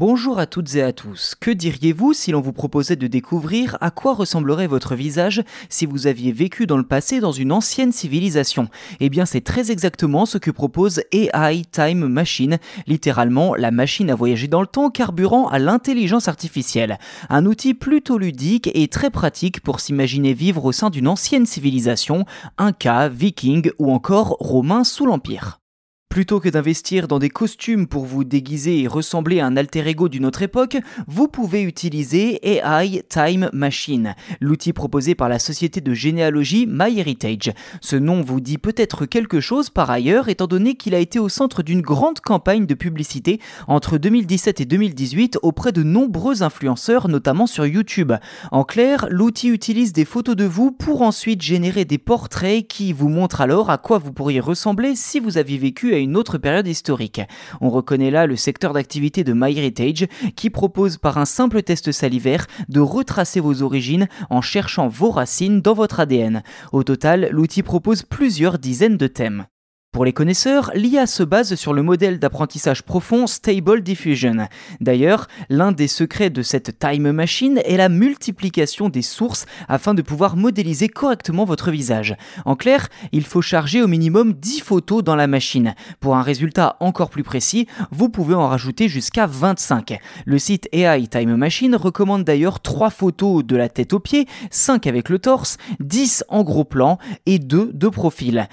Bonjour à toutes et à tous. Que diriez-vous si l'on vous proposait de découvrir à quoi ressemblerait votre visage si vous aviez vécu dans le passé dans une ancienne civilisation? Eh bien, c'est très exactement ce que propose AI Time Machine, littéralement la machine à voyager dans le temps carburant à l'intelligence artificielle. Un outil plutôt ludique et très pratique pour s'imaginer vivre au sein d'une ancienne civilisation, Inca, Viking ou encore Romain sous l'Empire. Plutôt que d'investir dans des costumes pour vous déguiser et ressembler à un alter ego d'une autre époque, vous pouvez utiliser AI Time Machine, l'outil proposé par la société de généalogie MyHeritage. Ce nom vous dit peut-être quelque chose par ailleurs, étant donné qu'il a été au centre d'une grande campagne de publicité entre 2017 et 2018 auprès de nombreux influenceurs, notamment sur YouTube. En clair, l'outil utilise des photos de vous pour ensuite générer des portraits qui vous montrent alors à quoi vous pourriez ressembler si vous aviez vécu une autre période historique. On reconnaît là le secteur d'activité de MyHeritage qui propose par un simple test salivaire de retracer vos origines en cherchant vos racines dans votre ADN. Au total, l'outil propose plusieurs dizaines de thèmes. Pour les connaisseurs, l'IA se base sur le modèle d'apprentissage profond Stable Diffusion. D'ailleurs, l'un des secrets de cette time machine est la multiplication des sources afin de pouvoir modéliser correctement votre visage. En clair, il faut charger au minimum 10 photos dans la machine. Pour un résultat encore plus précis, vous pouvez en rajouter jusqu'à 25. Le site AI Time Machine recommande d'ailleurs 3 photos de la tête aux pieds, 5 avec le torse, 10 en gros plan et 2 de profil.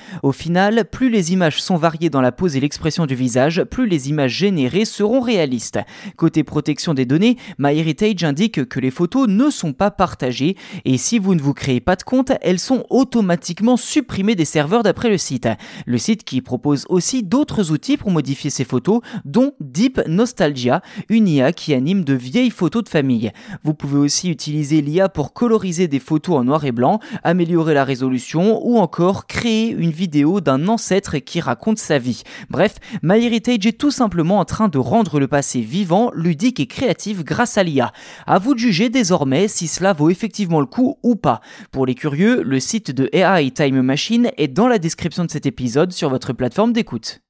Images sont variées dans la pose et l'expression du visage, plus les images générées seront réalistes. Côté protection des données, MyHeritage indique que les photos ne sont pas partagées et si vous ne vous créez pas de compte, elles sont automatiquement supprimées des serveurs d'après le site. Le site qui propose aussi d'autres outils pour modifier ces photos, dont Deep Nostalgia, une IA qui anime de vieilles photos de famille. Vous pouvez aussi utiliser l'IA pour coloriser des photos en noir et blanc, améliorer la résolution ou encore créer une vidéo d'un ancêtre qui raconte sa vie. Bref, MyHeritage est tout simplement en train de rendre le passé vivant, ludique et créatif grâce à l'IA. À vous de juger désormais si cela vaut effectivement le coup ou pas. Pour les curieux, le site de AI Time Machine est dans la description de cet épisode sur votre plateforme d'écoute.